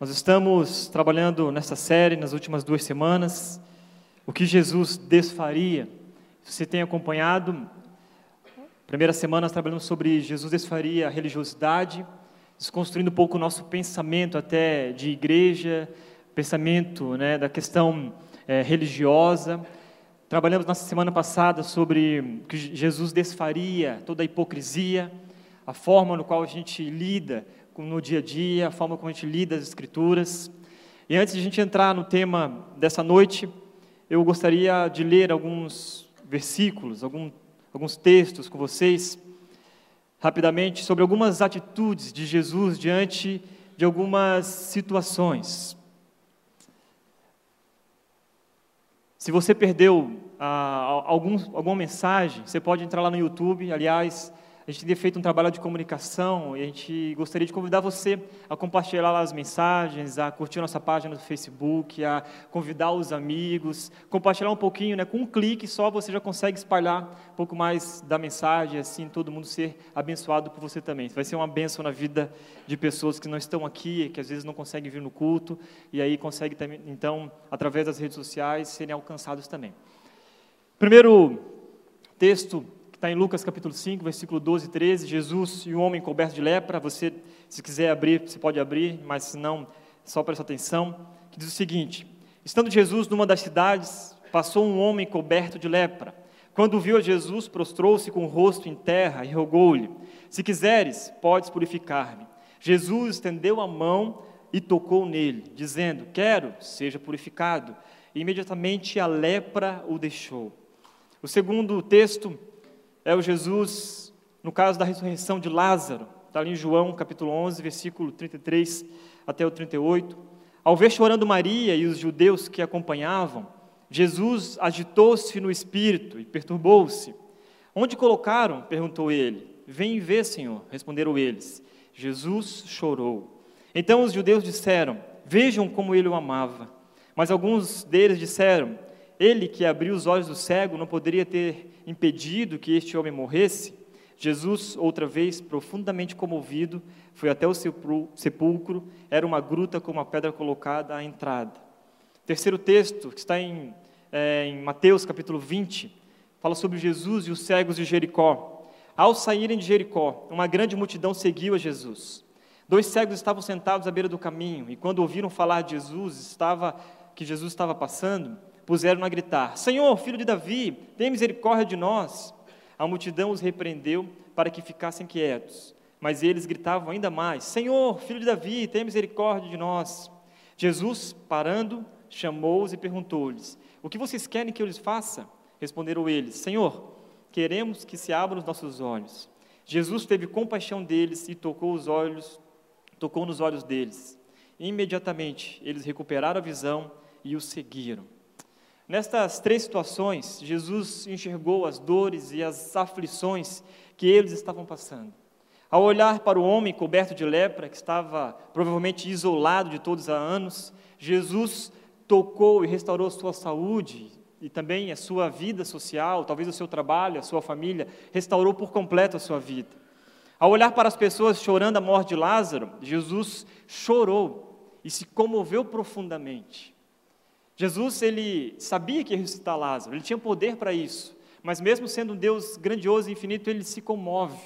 Nós estamos trabalhando nessa série nas últimas duas semanas, o que Jesus desfaria. Se você tem acompanhado, primeira semana nós trabalhamos sobre Jesus desfaria a religiosidade, desconstruindo um pouco o nosso pensamento até de igreja, pensamento né, da questão é, religiosa. Trabalhamos na semana passada sobre que Jesus desfaria toda a hipocrisia, a forma no qual a gente lida no dia a dia, a forma como a gente lida as Escrituras. E antes de a gente entrar no tema dessa noite, eu gostaria de ler alguns versículos, algum, alguns textos com vocês, rapidamente, sobre algumas atitudes de Jesus diante de algumas situações. Se você perdeu ah, algum, alguma mensagem, você pode entrar lá no YouTube. Aliás, a gente tem feito um trabalho de comunicação e a gente gostaria de convidar você a compartilhar as mensagens, a curtir nossa página no Facebook, a convidar os amigos, compartilhar um pouquinho, né? Com um clique só você já consegue espalhar um pouco mais da mensagem, assim todo mundo ser abençoado por você também. Vai ser uma bênção na vida de pessoas que não estão aqui, que às vezes não conseguem vir no culto e aí conseguem também, então, através das redes sociais, serem alcançados também. Primeiro texto está em Lucas capítulo 5, versículo 12 e 13, Jesus e o homem coberto de lepra, você, se quiser abrir, você pode abrir, mas se não, só presta atenção, que diz o seguinte, estando Jesus numa das cidades, passou um homem coberto de lepra, quando viu a Jesus, prostrou-se com o rosto em terra e rogou-lhe, se quiseres, podes purificar-me. Jesus estendeu a mão e tocou nele, dizendo, quero, seja purificado, e imediatamente a lepra o deixou. O segundo texto é o Jesus, no caso da ressurreição de Lázaro, está ali em João capítulo 11, versículo 33 até o 38. Ao ver chorando Maria e os judeus que acompanhavam, Jesus agitou-se no espírito e perturbou-se. Onde colocaram? perguntou ele. Vem ver, Senhor, responderam eles. Jesus chorou. Então os judeus disseram: Vejam como ele o amava. Mas alguns deles disseram: Ele que abriu os olhos do cego não poderia ter impedido que este homem morresse, Jesus, outra vez, profundamente comovido, foi até o sepulcro, era uma gruta com uma pedra colocada à entrada. Terceiro texto, que está em, é, em Mateus capítulo 20, fala sobre Jesus e os cegos de Jericó. Ao saírem de Jericó, uma grande multidão seguiu a Jesus. Dois cegos estavam sentados à beira do caminho, e quando ouviram falar de Jesus, estava, que Jesus estava passando, puseram a gritar: Senhor, filho de Davi, tem misericórdia de nós. A multidão os repreendeu para que ficassem quietos. Mas eles gritavam ainda mais: Senhor, filho de Davi, tem misericórdia de nós. Jesus, parando, chamou-os e perguntou-lhes: O que vocês querem que eu lhes faça? Responderam eles: Senhor, queremos que se abram os nossos olhos. Jesus teve compaixão deles e tocou os olhos, tocou nos olhos deles. Imediatamente eles recuperaram a visão e o seguiram. Nestas três situações, Jesus enxergou as dores e as aflições que eles estavam passando. Ao olhar para o homem coberto de lepra, que estava provavelmente isolado de todos há anos, Jesus tocou e restaurou sua saúde e também a sua vida social, talvez o seu trabalho, a sua família, restaurou por completo a sua vida. Ao olhar para as pessoas chorando a morte de Lázaro, Jesus chorou e se comoveu profundamente. Jesus, ele sabia que ia ressuscitar Lázaro, ele tinha poder para isso, mas mesmo sendo um Deus grandioso e infinito, ele se comove,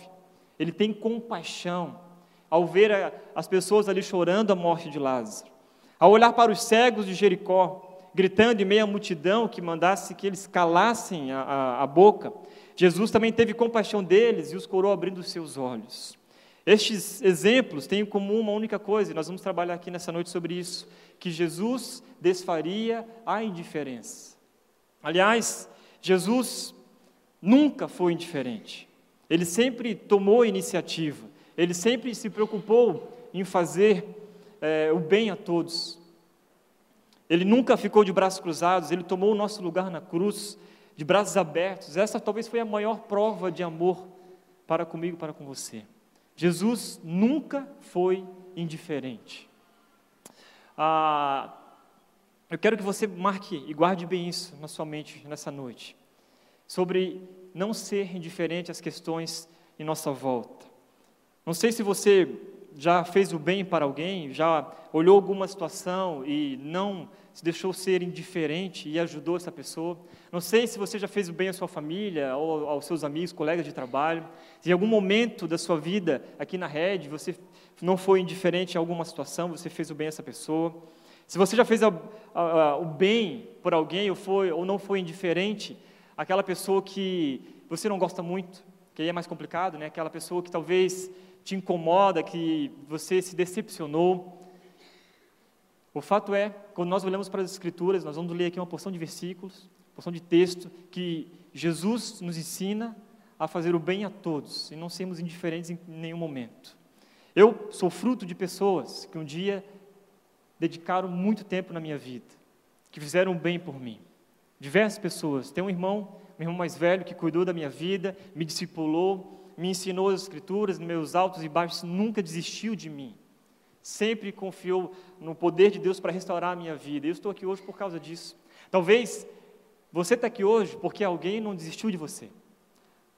ele tem compaixão ao ver a, as pessoas ali chorando a morte de Lázaro, ao olhar para os cegos de Jericó, gritando em meio à multidão que mandasse que eles calassem a, a, a boca, Jesus também teve compaixão deles e os curou abrindo os seus olhos. Estes exemplos têm em comum uma única coisa, e nós vamos trabalhar aqui nessa noite sobre isso, que Jesus desfaria a indiferença. Aliás, Jesus nunca foi indiferente. Ele sempre tomou iniciativa, ele sempre se preocupou em fazer é, o bem a todos. Ele nunca ficou de braços cruzados, ele tomou o nosso lugar na cruz, de braços abertos. Essa talvez foi a maior prova de amor para comigo, para com você. Jesus nunca foi indiferente. Ah, eu quero que você marque e guarde bem isso na sua mente nessa noite, sobre não ser indiferente às questões em nossa volta. Não sei se você já fez o bem para alguém, já olhou alguma situação e não se deixou ser indiferente e ajudou essa pessoa. Não sei se você já fez o bem à sua família ou aos seus amigos, colegas de trabalho. Se em algum momento da sua vida aqui na rede você não foi indiferente em alguma situação, você fez o bem a essa pessoa. Se você já fez a, a, a, o bem por alguém ou, foi, ou não foi indiferente, aquela pessoa que você não gosta muito, que aí é mais complicado, né? aquela pessoa que talvez te incomoda, que você se decepcionou. O fato é, quando nós olhamos para as Escrituras, nós vamos ler aqui uma porção de versículos, porção de texto, que Jesus nos ensina a fazer o bem a todos e não sermos indiferentes em nenhum momento. Eu sou fruto de pessoas que um dia dedicaram muito tempo na minha vida, que fizeram bem por mim. Diversas pessoas. Tem um irmão, meu irmão mais velho, que cuidou da minha vida, me discipulou, me ensinou as Escrituras, meus altos e baixos, nunca desistiu de mim sempre confiou no poder de Deus para restaurar a minha vida. Eu estou aqui hoje por causa disso. Talvez você está aqui hoje porque alguém não desistiu de você.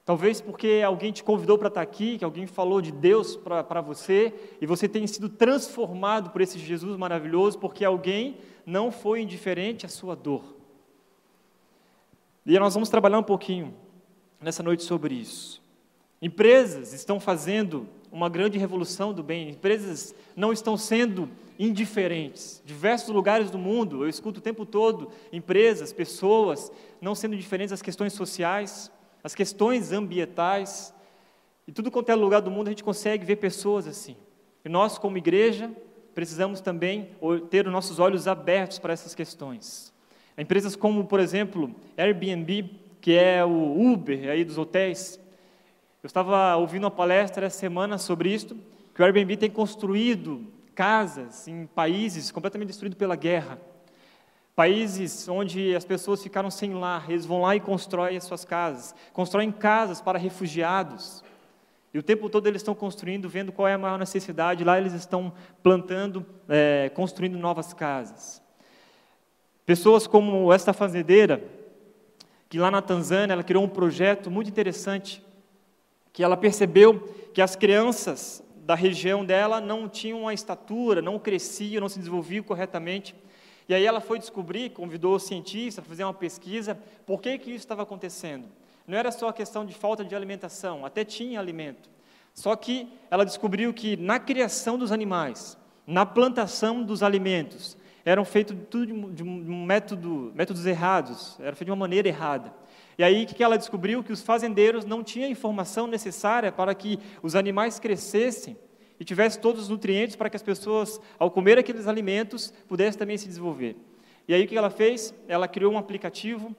Talvez porque alguém te convidou para estar aqui, que alguém falou de Deus para você, e você tenha sido transformado por esse Jesus maravilhoso, porque alguém não foi indiferente à sua dor. E nós vamos trabalhar um pouquinho nessa noite sobre isso. Empresas estão fazendo uma grande revolução do bem. Empresas não estão sendo indiferentes. Diversos lugares do mundo, eu escuto o tempo todo empresas, pessoas não sendo indiferentes às questões sociais, às questões ambientais. E tudo quanto é lugar do mundo a gente consegue ver pessoas assim. E nós, como igreja, precisamos também ter os nossos olhos abertos para essas questões. Empresas como, por exemplo, Airbnb, que é o Uber aí dos hotéis, eu estava ouvindo uma palestra essa semana sobre isso, que o Airbnb tem construído casas em países completamente destruídos pela guerra. Países onde as pessoas ficaram sem lar, eles vão lá e constroem as suas casas, constroem casas para refugiados. E o tempo todo eles estão construindo, vendo qual é a maior necessidade, lá eles estão plantando, é, construindo novas casas. Pessoas como esta fazendeira, que lá na Tanzânia ela criou um projeto muito interessante que ela percebeu que as crianças da região dela não tinham uma estatura, não cresciam, não se desenvolviam corretamente. E aí ela foi descobrir, convidou o cientista a fazer uma pesquisa, por que, que isso estava acontecendo. Não era só a questão de falta de alimentação, até tinha alimento. Só que ela descobriu que na criação dos animais, na plantação dos alimentos, eram feitos tudo de um método, métodos errados, era feito de uma maneira errada. E aí que ela descobriu? Que os fazendeiros não tinham a informação necessária para que os animais crescessem e tivessem todos os nutrientes para que as pessoas, ao comer aqueles alimentos, pudessem também se desenvolver. E aí o que ela fez? Ela criou um aplicativo,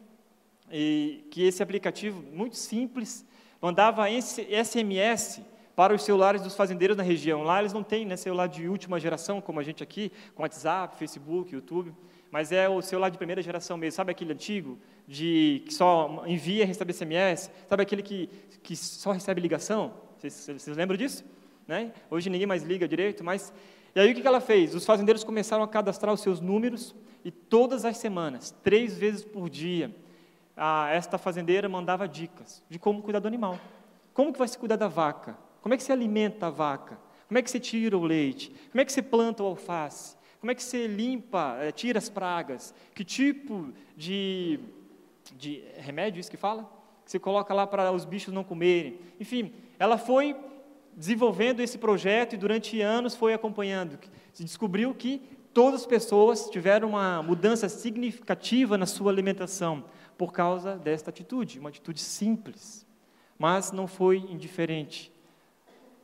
e que esse aplicativo, muito simples, mandava SMS para os celulares dos fazendeiros na região. Lá eles não têm né, celular de última geração, como a gente aqui, com WhatsApp, Facebook, YouTube mas é o celular de primeira geração mesmo. Sabe aquele antigo, de que só envia e recebe SMS? Sabe aquele que, que só recebe ligação? Vocês, vocês lembram disso? Né? Hoje ninguém mais liga direito, mas... E aí o que ela fez? Os fazendeiros começaram a cadastrar os seus números e todas as semanas, três vezes por dia, a, esta fazendeira mandava dicas de como cuidar do animal. Como que vai se cuidar da vaca? Como é que se alimenta a vaca? Como é que se tira o leite? Como é que se planta o alface? Como é que você limpa, é, tira as pragas? Que tipo de, de remédio, isso que fala? Que você coloca lá para os bichos não comerem. Enfim, ela foi desenvolvendo esse projeto e durante anos foi acompanhando. Se descobriu que todas as pessoas tiveram uma mudança significativa na sua alimentação por causa desta atitude, uma atitude simples, mas não foi indiferente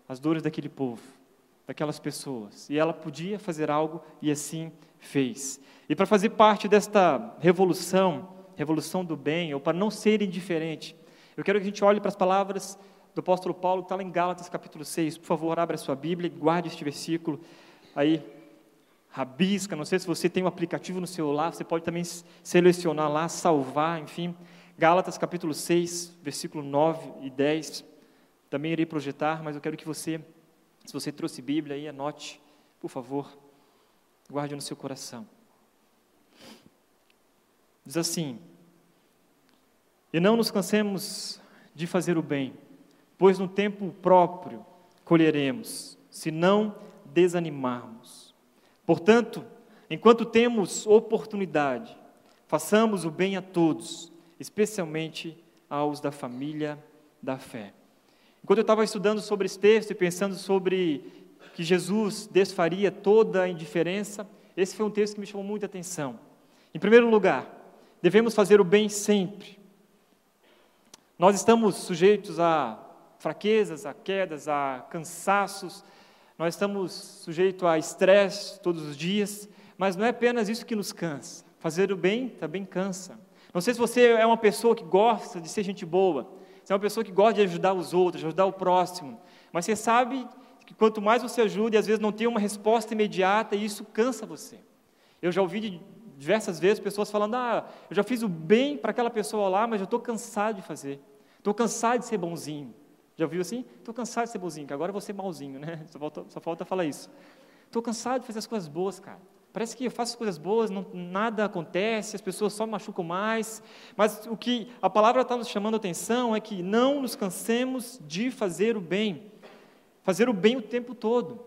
às dores daquele povo daquelas pessoas. E ela podia fazer algo e assim fez. E para fazer parte desta revolução, revolução do bem, ou para não ser indiferente, eu quero que a gente olhe para as palavras do apóstolo Paulo, está lá em Gálatas capítulo 6. Por favor, abra a sua Bíblia e guarde este versículo aí, rabisca. Não sei se você tem um aplicativo no celular, você pode também selecionar lá, salvar, enfim. Gálatas capítulo 6, versículo 9 e 10. Também irei projetar, mas eu quero que você se você trouxe Bíblia aí, anote, por favor, guarde no seu coração. Diz assim: E não nos cansemos de fazer o bem, pois no tempo próprio colheremos, se não desanimarmos. Portanto, enquanto temos oportunidade, façamos o bem a todos, especialmente aos da família da fé. Enquanto eu estava estudando sobre esse texto e pensando sobre que Jesus desfaria toda a indiferença, esse foi um texto que me chamou muita atenção. Em primeiro lugar, devemos fazer o bem sempre. Nós estamos sujeitos a fraquezas, a quedas, a cansaços, nós estamos sujeitos a estresse todos os dias, mas não é apenas isso que nos cansa. Fazer o bem também cansa. Não sei se você é uma pessoa que gosta de ser gente boa, você é uma pessoa que gosta de ajudar os outros, ajudar o próximo, mas você sabe que quanto mais você ajuda, e às vezes não tem uma resposta imediata, e isso cansa você. Eu já ouvi diversas vezes pessoas falando: Ah, eu já fiz o bem para aquela pessoa lá, mas eu estou cansado de fazer, estou cansado de ser bonzinho. Já ouviu assim? Estou cansado de ser bonzinho, que agora eu vou ser malzinho, né? Só falta, só falta falar isso. Estou cansado de fazer as coisas boas, cara. Parece que eu faço as coisas boas, não, nada acontece, as pessoas só me machucam mais. Mas o que a palavra está nos chamando a atenção é que não nos cansemos de fazer o bem. Fazer o bem o tempo todo.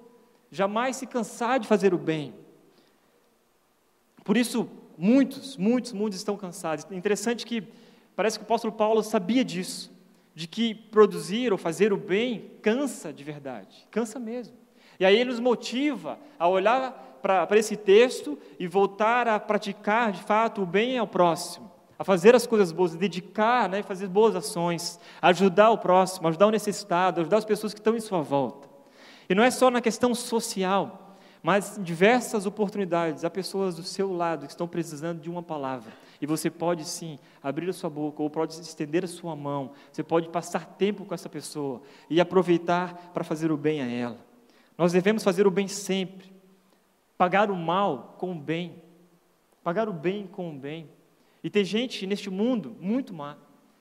Jamais se cansar de fazer o bem. Por isso, muitos, muitos, muitos estão cansados. Interessante que parece que o apóstolo Paulo sabia disso, de que produzir ou fazer o bem cansa de verdade, cansa mesmo. E aí ele nos motiva a olhar para esse texto e voltar a praticar de fato o bem ao próximo, a fazer as coisas boas, dedicar, né, fazer boas ações, ajudar o próximo, ajudar o necessitado, ajudar as pessoas que estão em sua volta. E não é só na questão social, mas em diversas oportunidades, há pessoas do seu lado que estão precisando de uma palavra. E você pode sim abrir a sua boca, ou pode estender a sua mão. Você pode passar tempo com essa pessoa e aproveitar para fazer o bem a ela. Nós devemos fazer o bem sempre. Pagar o mal com o bem. Pagar o bem com o bem. E tem gente neste mundo muito má,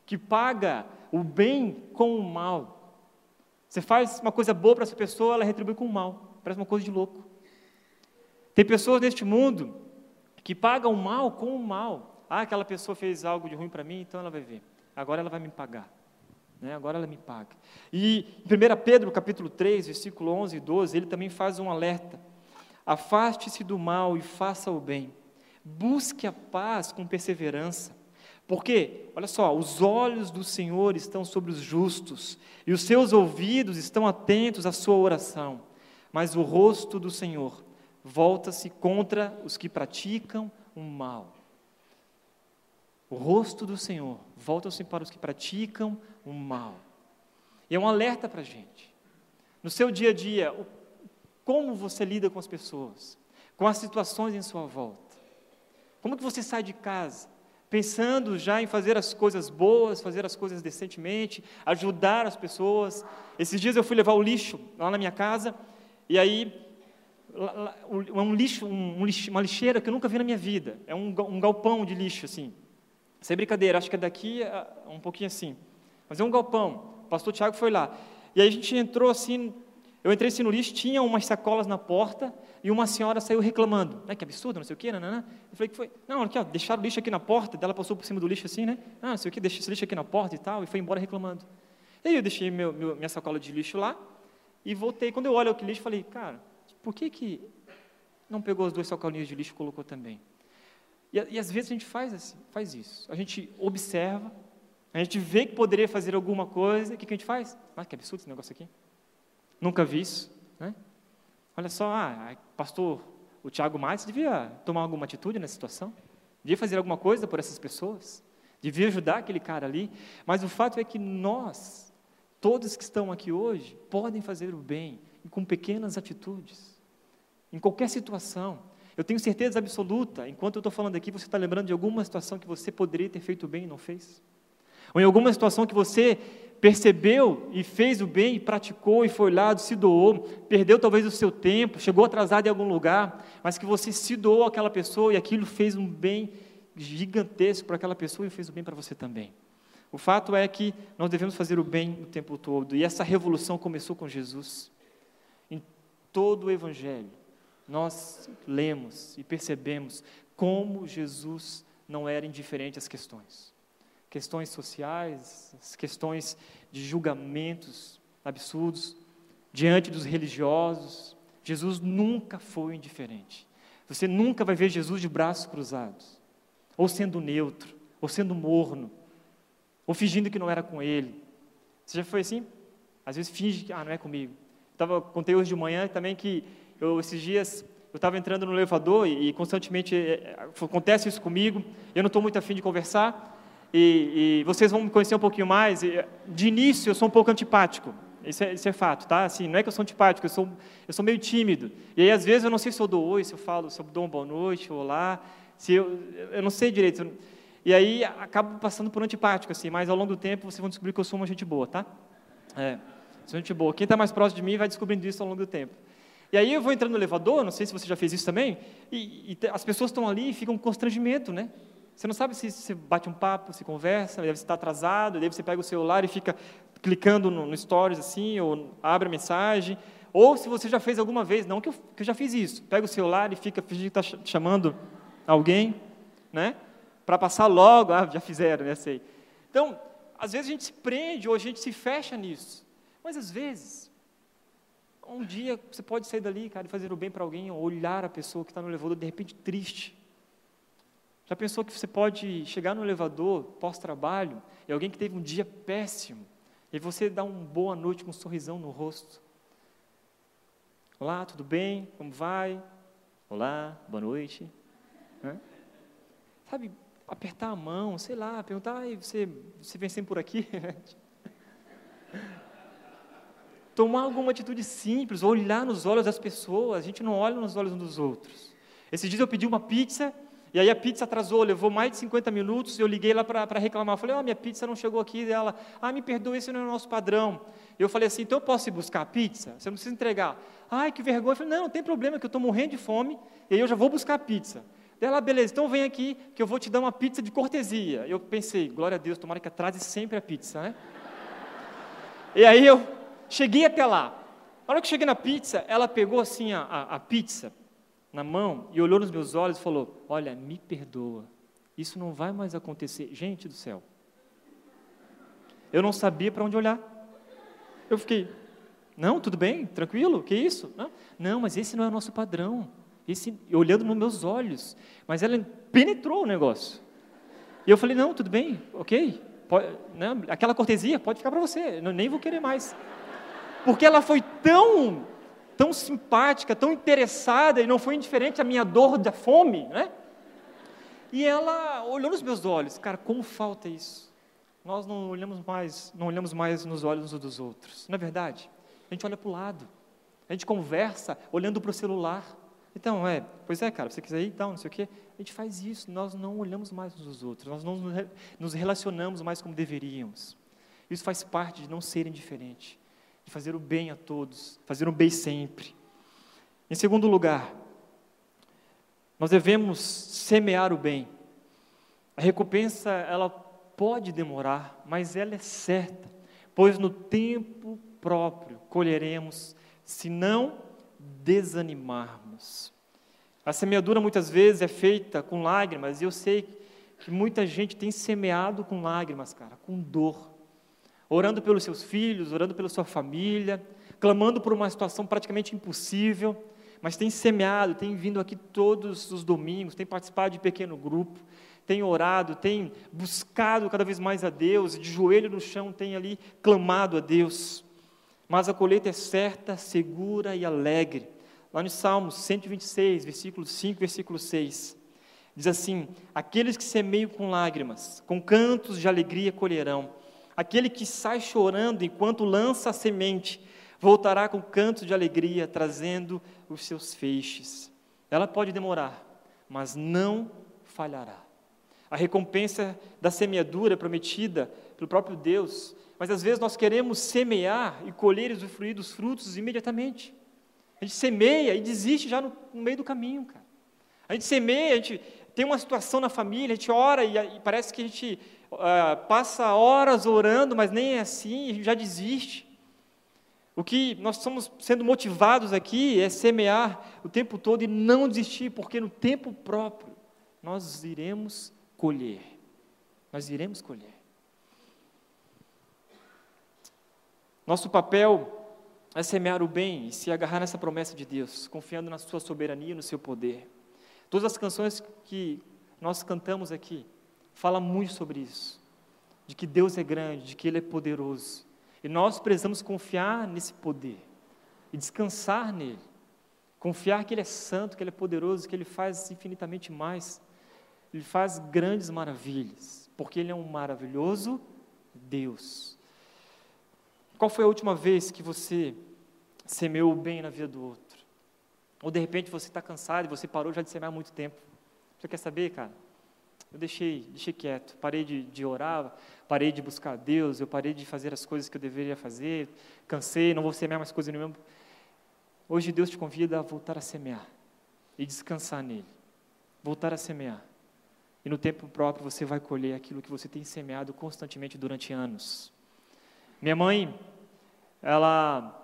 que paga o bem com o mal. Você faz uma coisa boa para essa pessoa, ela retribui com o mal. Parece uma coisa de louco. Tem pessoas neste mundo que pagam o mal com o mal. Ah, aquela pessoa fez algo de ruim para mim, então ela vai ver. Agora ela vai me pagar. Né? Agora ela me paga. E em 1 Pedro, capítulo 3, versículo 11 e 12, ele também faz um alerta. Afaste-se do mal e faça o bem. Busque a paz com perseverança. Porque, olha só, os olhos do Senhor estão sobre os justos, e os seus ouvidos estão atentos à sua oração. Mas o rosto do Senhor volta-se contra os que praticam o mal. O rosto do Senhor volta-se para os que praticam o mal. E é um alerta para a gente. No seu dia a dia, como você lida com as pessoas, com as situações em sua volta. Como que você sai de casa? Pensando já em fazer as coisas boas, fazer as coisas decentemente, ajudar as pessoas. Esses dias eu fui levar o lixo lá na minha casa, e aí é um lixo, um, uma lixeira que eu nunca vi na minha vida. É um galpão de lixo, assim. Sem brincadeira, acho que é daqui um pouquinho assim. Mas é um galpão. O pastor Tiago foi lá. E aí a gente entrou assim, eu entrei assim no lixo, tinha umas sacolas na porta e uma senhora saiu reclamando. Né, que absurdo, não sei o quê, nanana. Eu falei, que foi? Não, aqui, ó, deixaram o lixo aqui na porta, ela passou por cima do lixo assim, né? Ah, não sei o quê, deixei esse lixo aqui na porta e tal, e foi embora reclamando. E aí eu deixei meu, meu, minha sacola de lixo lá e voltei. Quando eu olho aquele lixo, falei, cara, por que, que não pegou as duas sacolinhas de lixo e colocou também? E, e às vezes a gente faz, assim, faz isso. A gente observa, a gente vê que poderia fazer alguma coisa, o que, que a gente faz? Ah, que absurdo esse negócio aqui. Nunca vi isso. Né? Olha só, ah, pastor, o Tiago Matos devia tomar alguma atitude nessa situação. Devia fazer alguma coisa por essas pessoas. Devia ajudar aquele cara ali. Mas o fato é que nós, todos que estão aqui hoje, podem fazer o bem com pequenas atitudes em qualquer situação. Eu tenho certeza absoluta, enquanto eu estou falando aqui, você está lembrando de alguma situação que você poderia ter feito bem e não fez? Ou em alguma situação que você percebeu e fez o bem, e praticou e foi lá, se doou, perdeu talvez o seu tempo, chegou atrasado em algum lugar, mas que você se doou àquela pessoa e aquilo fez um bem gigantesco para aquela pessoa e fez o bem para você também. O fato é que nós devemos fazer o bem o tempo todo, e essa revolução começou com Jesus. Em todo o Evangelho, nós lemos e percebemos como Jesus não era indiferente às questões. Questões sociais, questões de julgamentos absurdos. diante dos religiosos. Jesus nunca foi indiferente. Você nunca vai ver Jesus de braços cruzados, ou sendo neutro, ou sendo morno, ou fingindo que não era com ele. Você já foi assim? Às vezes finge que, ah, não é comigo. Eu tava, contei hoje de manhã também que eu, esses dias eu estava entrando no elevador e, e constantemente é, acontece isso comigo. Eu não estou muito afim de conversar e, e, vocês vão me conhecer um pouquinho mais. de início eu sou um pouco antipático. Isso é, isso é, fato, tá? Assim, não é que eu sou antipático, eu sou, eu sou meio tímido. E aí, às vezes, eu não sei se eu dou oi, se eu falo, se eu dou uma boa noite, olá, se eu, eu não sei direito. E aí, acabo passando por antipático, assim, mas ao longo do tempo vocês vão descobrir que eu sou uma gente boa, tá? É, sou gente boa. Quem está mais próximo de mim vai descobrindo isso ao longo do tempo. E aí eu vou entrando no elevador, não sei se você já fez isso também, e, e as pessoas estão ali e ficam com constrangimento, né? Você não sabe se você bate um papo, se conversa, deve estar atrasado, deve você pega o celular e fica clicando no, no stories assim, ou abre a mensagem, ou se você já fez alguma vez, não que eu, que eu já fiz isso, pega o celular e fica fingindo que está chamando alguém, né? Para passar logo, ah, já fizeram, né? Sei. Então, às vezes a gente se prende ou a gente se fecha nisso, mas às vezes um dia você pode sair dali, cara, e fazer o bem para alguém, ou olhar a pessoa que está no elevador de repente triste, já pensou que você pode chegar no elevador pós-trabalho e alguém que teve um dia péssimo e você dá uma boa noite com um sorrisão no rosto? Olá, tudo bem? Como vai? Olá, boa noite. Sabe, apertar a mão, sei lá, perguntar, você, você vem sempre por aqui? Tomar alguma atitude simples, olhar nos olhos das pessoas, a gente não olha nos olhos uns dos outros. Esses dias eu pedi uma pizza e aí a pizza atrasou, levou mais de 50 minutos, eu liguei lá para reclamar. Falei, oh, minha pizza não chegou aqui. dela, ah, me perdoe, esse não é o nosso padrão. Eu falei assim, então eu posso ir buscar a pizza? Você não precisa entregar. Ai, que vergonha. Eu falei, não, não tem problema, que eu estou morrendo de fome, e aí eu já vou buscar a pizza. Dela, beleza, então vem aqui, que eu vou te dar uma pizza de cortesia. Eu pensei, glória a Deus, tomara que atrase sempre a pizza, né? e aí eu cheguei até lá. Na hora que cheguei na pizza, ela pegou assim a, a, a pizza, na mão e olhou nos meus olhos e falou: Olha, me perdoa, isso não vai mais acontecer. Gente do céu, eu não sabia para onde olhar. Eu fiquei: Não, tudo bem, tranquilo, que isso? Não, mas esse não é o nosso padrão. Esse, olhando nos meus olhos, mas ela penetrou o negócio. E eu falei: Não, tudo bem, ok, pode, né, aquela cortesia pode ficar para você, eu nem vou querer mais. Porque ela foi tão tão simpática, tão interessada e não foi indiferente à minha dor da fome, né? E ela olhou nos meus olhos, cara, como falta isso. Nós não olhamos mais, não olhamos mais nos olhos uns dos outros. Não é verdade? A gente olha para o lado. A gente conversa olhando para o celular. Então, é, pois é, cara, você quiser ir, então, não sei o quê. A gente faz isso, nós não olhamos mais uns dos outros, nós não nos relacionamos mais como deveríamos. Isso faz parte de não ser indiferente de fazer o bem a todos, fazer o bem sempre. Em segundo lugar, nós devemos semear o bem. A recompensa, ela pode demorar, mas ela é certa, pois no tempo próprio colheremos, se não desanimarmos. A semeadura muitas vezes é feita com lágrimas, e eu sei que muita gente tem semeado com lágrimas, cara, com dor orando pelos seus filhos, orando pela sua família, clamando por uma situação praticamente impossível, mas tem semeado, tem vindo aqui todos os domingos, tem participado de pequeno grupo, tem orado, tem buscado cada vez mais a Deus, de joelho no chão tem ali clamado a Deus. Mas a colheita é certa, segura e alegre. Lá no Salmos 126, versículo 5, versículo 6, diz assim: Aqueles que semeiam com lágrimas, com cantos de alegria colherão. Aquele que sai chorando enquanto lança a semente, voltará com canto de alegria, trazendo os seus feixes. Ela pode demorar, mas não falhará. A recompensa da semeadura prometida pelo próprio Deus, mas às vezes nós queremos semear e colher e usufruir dos frutos imediatamente. A gente semeia e desiste já no, no meio do caminho, cara. A gente semeia, a gente tem uma situação na família, a gente ora e, e parece que a gente uh, passa horas orando, mas nem é assim, já desiste. O que nós estamos sendo motivados aqui é semear o tempo todo e não desistir, porque no tempo próprio nós iremos colher. Nós iremos colher. Nosso papel é semear o bem e se agarrar nessa promessa de Deus, confiando na sua soberania e no seu poder. Todas as canções que nós cantamos aqui falam muito sobre isso, de que Deus é grande, de que Ele é poderoso. E nós precisamos confiar nesse poder e descansar nele. Confiar que Ele é santo, que Ele é poderoso, que Ele faz infinitamente mais. Ele faz grandes maravilhas, porque Ele é um maravilhoso Deus. Qual foi a última vez que você semeou o bem na vida do outro? Ou de repente você está cansado e você parou já de semear há muito tempo. Você quer saber, cara? Eu deixei, deixei quieto, parei de, de orar, parei de buscar a Deus, eu parei de fazer as coisas que eu deveria fazer, cansei, não vou semear mais coisa nenhuma. Hoje Deus te convida a voltar a semear e descansar nele. Voltar a semear. E no tempo próprio você vai colher aquilo que você tem semeado constantemente durante anos. Minha mãe, ela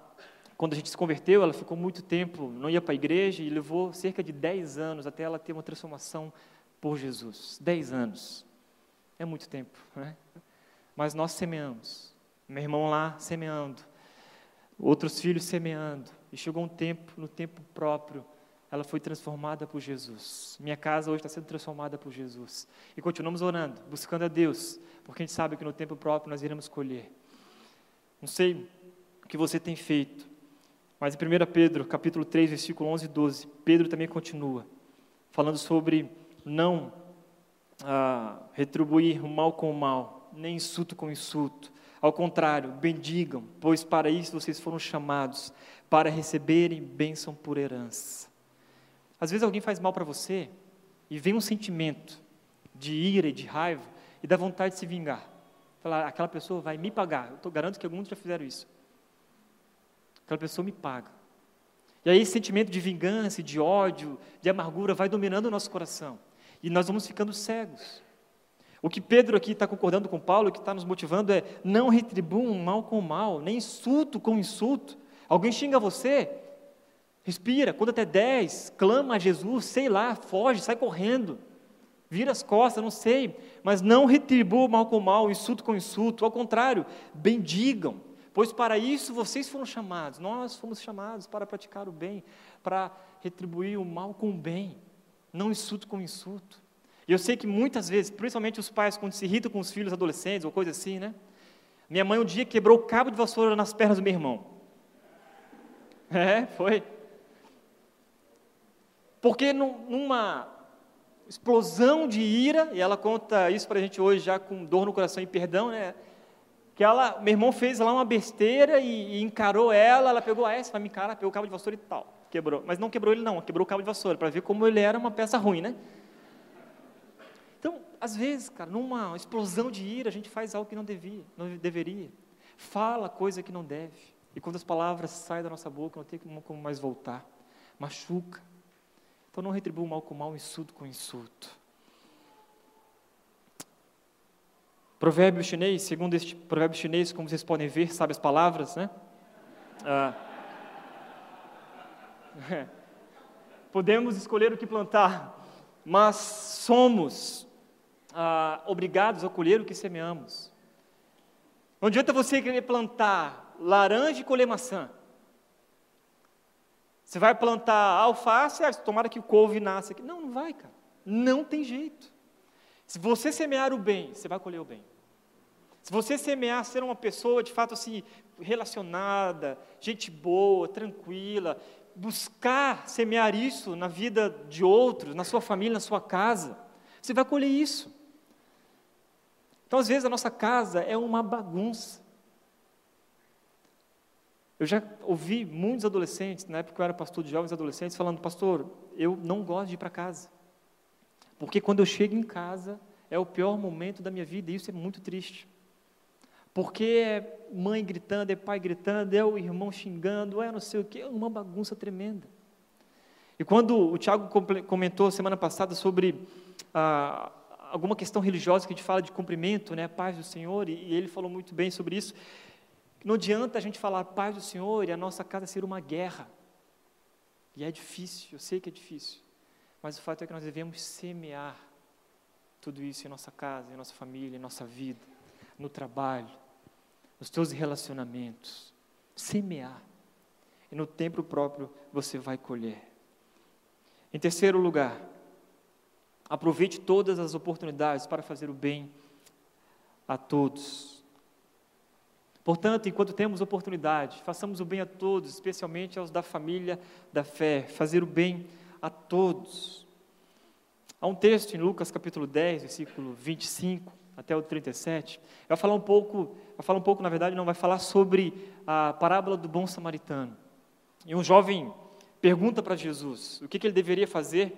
quando a gente se converteu, ela ficou muito tempo, não ia para a igreja e levou cerca de 10 anos até ela ter uma transformação por Jesus. 10 anos. É muito tempo, né? Mas nós semeamos. Meu irmão lá semeando. Outros filhos semeando. E chegou um tempo, no tempo próprio, ela foi transformada por Jesus. Minha casa hoje está sendo transformada por Jesus. E continuamos orando, buscando a Deus, porque a gente sabe que no tempo próprio nós iremos colher. Não sei o que você tem feito, mas em 1 Pedro, capítulo 3, versículo 11 e 12, Pedro também continua, falando sobre não ah, retribuir o mal com o mal, nem insulto com insulto. Ao contrário, bendigam, pois para isso vocês foram chamados, para receberem bênção por herança. Às vezes alguém faz mal para você e vem um sentimento de ira e de raiva e dá vontade de se vingar. Falar, aquela pessoa vai me pagar. Eu tô, garanto que alguns já fizeram isso. Aquela pessoa me paga. E aí esse sentimento de vingança, de ódio, de amargura vai dominando o nosso coração. E nós vamos ficando cegos. O que Pedro aqui está concordando com Paulo, que está nos motivando é não retribuam mal com mal, nem insulto com insulto. Alguém xinga você, respira, conta até dez, clama a Jesus, sei lá, foge, sai correndo, vira as costas, não sei, mas não retribuam mal com mal, insulto com insulto, ao contrário, bendigam, Pois para isso vocês foram chamados, nós fomos chamados para praticar o bem, para retribuir o mal com o bem, não insulto com insulto. E eu sei que muitas vezes, principalmente os pais, quando se irritam com os filhos adolescentes ou coisa assim, né? Minha mãe um dia quebrou o cabo de vassoura nas pernas do meu irmão. É, foi. Porque numa explosão de ira, e ela conta isso para a gente hoje já com dor no coração e perdão, né? que ela, meu irmão fez lá uma besteira e, e encarou ela, ela pegou, ah, essa vai me encarar, pegou o cabo de vassoura e tal, quebrou. Mas não quebrou ele não, quebrou o cabo de vassoura, para ver como ele era uma peça ruim, né? Então, às vezes, cara, numa explosão de ira, a gente faz algo que não devia, não deveria. Fala coisa que não deve. E quando as palavras saem da nossa boca, não tem como mais voltar. Machuca. Então não retribua o mal com mal, insulto com insulto. Provérbio chinês, segundo este provérbio chinês, como vocês podem ver, sabe as palavras, né? Ah. Podemos escolher o que plantar, mas somos ah, obrigados a colher o que semeamos. Não adianta você querer plantar laranja e colher maçã. Você vai plantar alface, ah, tomara que o couve nasça aqui. Não, não vai, cara. Não tem jeito. Se você semear o bem, você vai colher o bem. Se você semear ser uma pessoa de fato assim, relacionada, gente boa, tranquila, buscar semear isso na vida de outros, na sua família, na sua casa, você vai colher isso. Então, às vezes, a nossa casa é uma bagunça. Eu já ouvi muitos adolescentes, na época eu era pastor de jovens adolescentes, falando: Pastor, eu não gosto de ir para casa. Porque quando eu chego em casa, é o pior momento da minha vida, e isso é muito triste. Porque é mãe gritando, é pai gritando, é o irmão xingando, é não sei o que, é uma bagunça tremenda. E quando o Tiago comentou semana passada sobre ah, alguma questão religiosa que a gente fala de cumprimento, né, paz do Senhor, e, e ele falou muito bem sobre isso, não adianta a gente falar paz do Senhor e a nossa casa ser uma guerra. E é difícil, eu sei que é difícil. Mas o fato é que nós devemos semear tudo isso em nossa casa, em nossa família, em nossa vida, no trabalho, nos teus relacionamentos. Semear. e no tempo próprio você vai colher. Em terceiro lugar, aproveite todas as oportunidades para fazer o bem a todos. Portanto, enquanto temos oportunidade, façamos o bem a todos, especialmente aos da família da fé, fazer o bem a todos. Há um texto em Lucas capítulo 10, versículo 25 até o 37. Vai falar um pouco, vai falar um pouco, na verdade, não vai falar sobre a parábola do bom samaritano. E um jovem pergunta para Jesus o que, que ele deveria fazer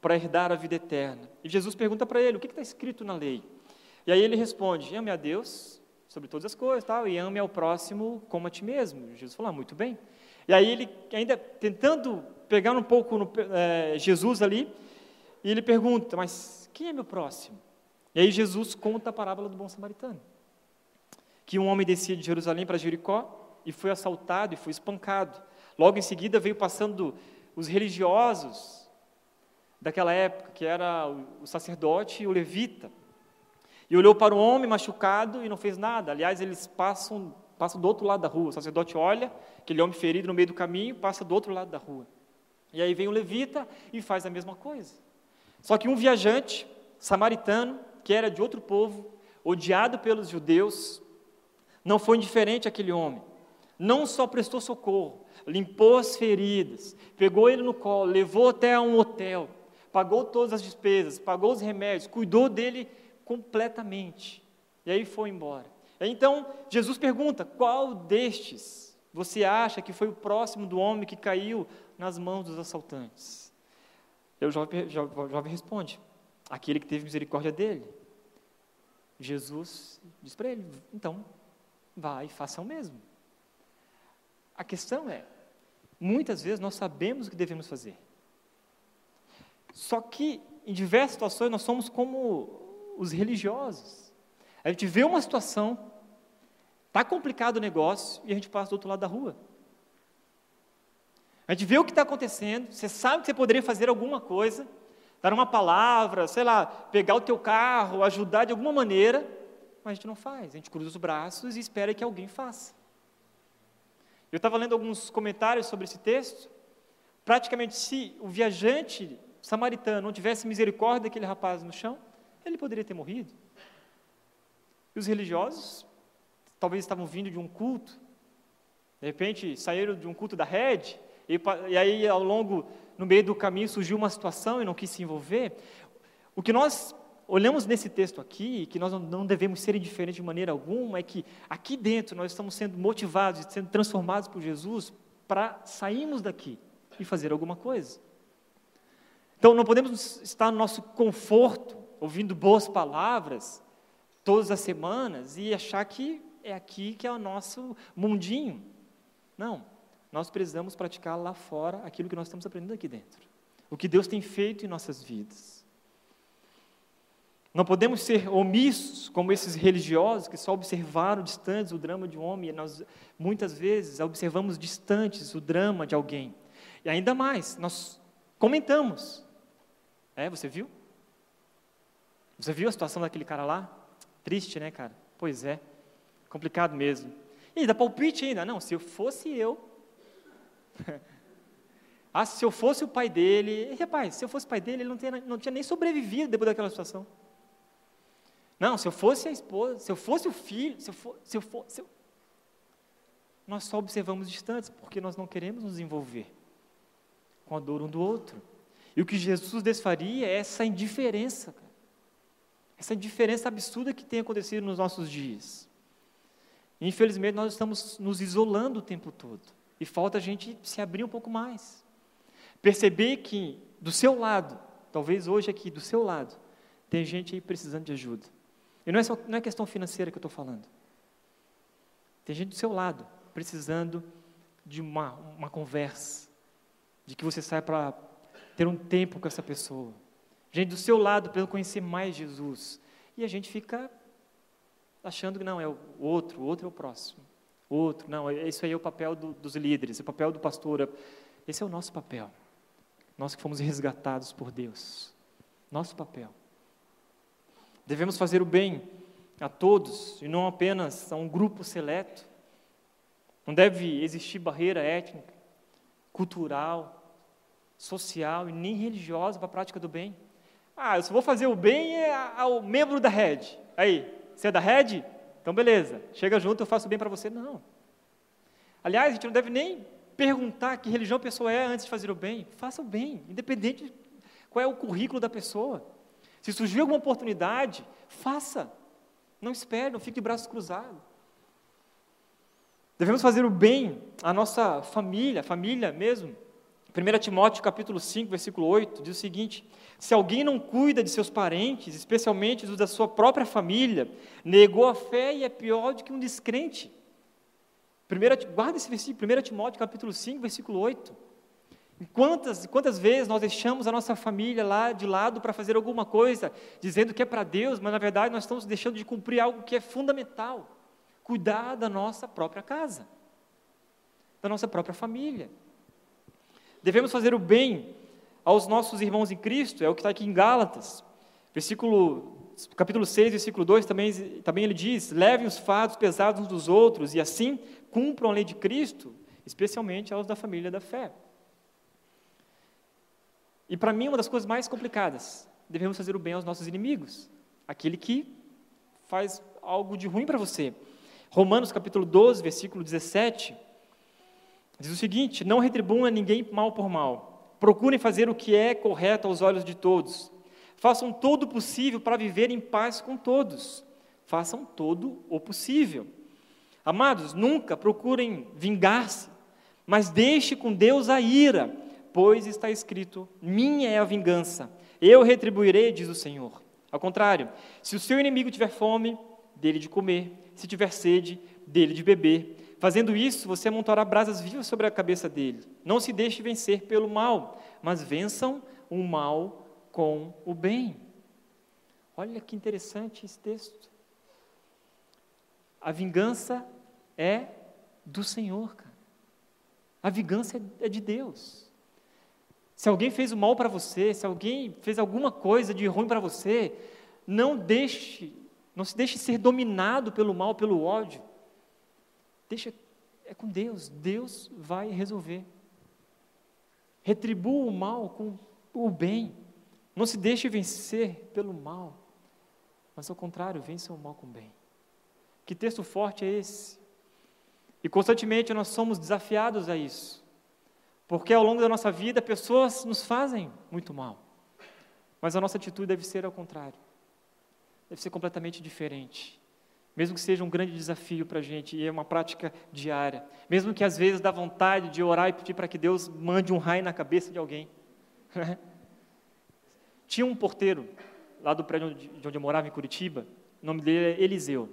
para herdar a vida eterna. E Jesus pergunta para ele o que está escrito na lei. E aí ele responde: ame a Deus sobre todas as coisas, tal, e ame ao próximo como a ti mesmo. Jesus falou: ah, muito bem. E aí ele ainda tentando pegar um pouco no, é, Jesus ali, e ele pergunta: mas quem é meu próximo? E aí Jesus conta a parábola do bom samaritano. Que um homem descia de Jerusalém para Jericó e foi assaltado e foi espancado. Logo em seguida veio passando os religiosos daquela época, que era o sacerdote e o levita. E olhou para o homem machucado e não fez nada. Aliás, eles passam, passam do outro lado da rua. O sacerdote olha, aquele homem ferido no meio do caminho, passa do outro lado da rua. E aí vem o levita e faz a mesma coisa. Só que um viajante samaritano, que era de outro povo, odiado pelos judeus, não foi indiferente àquele homem. Não só prestou socorro, limpou as feridas, pegou ele no colo, levou até um hotel, pagou todas as despesas, pagou os remédios, cuidou dele completamente. E aí foi embora. Então, Jesus pergunta: qual destes você acha que foi o próximo do homem que caiu nas mãos dos assaltantes? E o jovem, o jovem responde: aquele que teve misericórdia dele. Jesus diz para ele: então, vai e faça o mesmo. A questão é, muitas vezes nós sabemos o que devemos fazer. Só que, em diversas situações, nós somos como os religiosos. A gente vê uma situação, está complicado o negócio, e a gente passa do outro lado da rua. A gente vê o que está acontecendo, você sabe que você poderia fazer alguma coisa, dar uma palavra, sei lá, pegar o teu carro, ajudar de alguma maneira, mas a gente não faz, a gente cruza os braços e espera que alguém faça. Eu estava lendo alguns comentários sobre esse texto. Praticamente, se o viajante samaritano não tivesse misericórdia daquele rapaz no chão, ele poderia ter morrido. E os religiosos, talvez estavam vindo de um culto, de repente saíram de um culto da rede, e, e aí ao longo, no meio do caminho, surgiu uma situação e não quis se envolver. O que nós olhamos nesse texto aqui, que nós não devemos ser indiferentes de maneira alguma, é que aqui dentro nós estamos sendo motivados, sendo transformados por Jesus para sairmos daqui e fazer alguma coisa. Então não podemos estar no nosso conforto, ouvindo boas palavras todas as semanas e achar que é aqui que é o nosso mundinho. Não, nós precisamos praticar lá fora aquilo que nós estamos aprendendo aqui dentro. O que Deus tem feito em nossas vidas. Não podemos ser omissos como esses religiosos que só observaram distantes o drama de um homem, e nós muitas vezes observamos distantes o drama de alguém. E ainda mais, nós comentamos. É, você viu? Você viu a situação daquele cara lá? Triste, né, cara? Pois é. Complicado mesmo. E dá palpite ainda. Não, se eu fosse eu. ah, se eu fosse o pai dele. Rapaz, se eu fosse o pai dele, ele não tinha, não tinha nem sobrevivido depois daquela situação. Não, se eu fosse a esposa, se eu fosse o filho, se eu for, se eu for, se eu... nós só observamos distantes porque nós não queremos nos envolver com a dor um do outro. E o que Jesus desfaria é essa indiferença, cara. essa indiferença absurda que tem acontecido nos nossos dias. Infelizmente, nós estamos nos isolando o tempo todo. E falta a gente se abrir um pouco mais. Perceber que do seu lado, talvez hoje aqui do seu lado, tem gente aí precisando de ajuda. E não é, só, não é questão financeira que eu estou falando. Tem gente do seu lado, precisando de uma, uma conversa, de que você saia para ter um tempo com essa pessoa. Gente do seu lado, para conhecer mais Jesus. E a gente fica achando que não, é o outro, o outro é o próximo. Outro, não, isso aí é o papel do, dos líderes, é o papel do pastor. Esse é o nosso papel. Nós que fomos resgatados por Deus. Nosso papel. Devemos fazer o bem a todos e não apenas a um grupo seleto. Não deve existir barreira étnica, cultural, social e nem religiosa para a prática do bem. Ah, eu só vou fazer o bem é ao membro da rede. Aí, você é da rede? Então beleza, chega junto, eu faço bem para você. Não. Aliás, a gente não deve nem perguntar que religião a pessoa é antes de fazer o bem. Faça o bem, independente de qual é o currículo da pessoa. Se surgir alguma oportunidade, faça. Não espere, não fique de braços cruzados. Devemos fazer o bem à nossa família, família mesmo. 1 Timóteo capítulo 5, versículo 8, diz o seguinte: Se alguém não cuida de seus parentes, especialmente dos da sua própria família, negou a fé e é pior do que um descrente. Primeira, guarda esse versículo, 1 Timóteo capítulo 5, versículo 8. Quantas, quantas vezes nós deixamos a nossa família lá de lado para fazer alguma coisa, dizendo que é para Deus, mas na verdade nós estamos deixando de cumprir algo que é fundamental: cuidar da nossa própria casa, da nossa própria família. Devemos fazer o bem aos nossos irmãos em Cristo, é o que está aqui em Gálatas, versículo, capítulo 6, versículo 2, também, também ele diz: levem os fardos pesados uns dos outros e assim cumpram a lei de Cristo, especialmente aos da família da fé. E para mim, uma das coisas mais complicadas, devemos fazer o bem aos nossos inimigos, aquele que faz algo de ruim para você. Romanos capítulo 12, versículo 17, Diz o seguinte: Não retribuam a ninguém mal por mal. Procurem fazer o que é correto aos olhos de todos. Façam todo o possível para viver em paz com todos. Façam todo o possível. Amados, nunca procurem vingar-se, mas deixe com Deus a ira, pois está escrito: Minha é a vingança, eu retribuirei, diz o Senhor. Ao contrário, se o seu inimigo tiver fome, dele de comer, se tiver sede, dele de beber Fazendo isso, você amontoará brasas vivas sobre a cabeça dele. Não se deixe vencer pelo mal, mas vençam o mal com o bem. Olha que interessante esse texto. A vingança é do Senhor, cara. A vingança é de Deus. Se alguém fez o mal para você, se alguém fez alguma coisa de ruim para você, não deixe, não se deixe ser dominado pelo mal, pelo ódio. Deixa, é com Deus, Deus vai resolver. Retribua o mal com o bem. Não se deixe vencer pelo mal, mas ao contrário, vença o mal com o bem. Que texto forte é esse? E constantemente nós somos desafiados a isso, porque ao longo da nossa vida pessoas nos fazem muito mal, mas a nossa atitude deve ser ao contrário, deve ser completamente diferente. Mesmo que seja um grande desafio para a gente, e é uma prática diária. Mesmo que às vezes dá vontade de orar e pedir para que Deus mande um raio na cabeça de alguém. Tinha um porteiro lá do prédio de onde eu morava, em Curitiba, o nome dele é Eliseu.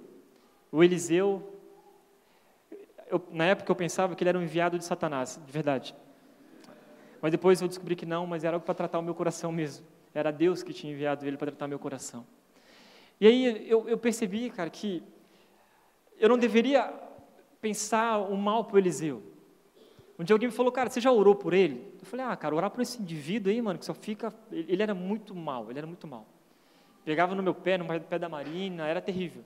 O Eliseu, eu, na época eu pensava que ele era um enviado de Satanás, de verdade. Mas depois eu descobri que não, mas era algo para tratar o meu coração mesmo. Era Deus que tinha enviado ele para tratar meu coração. E aí eu, eu percebi, cara, que eu não deveria pensar o mal para Eliseu. Um dia alguém me falou, cara, você já orou por ele? Eu falei, ah, cara, orar por esse indivíduo aí, mano, que só fica. Ele era muito mal, ele era muito mal. Pegava no meu pé, no pé da Marina, era terrível.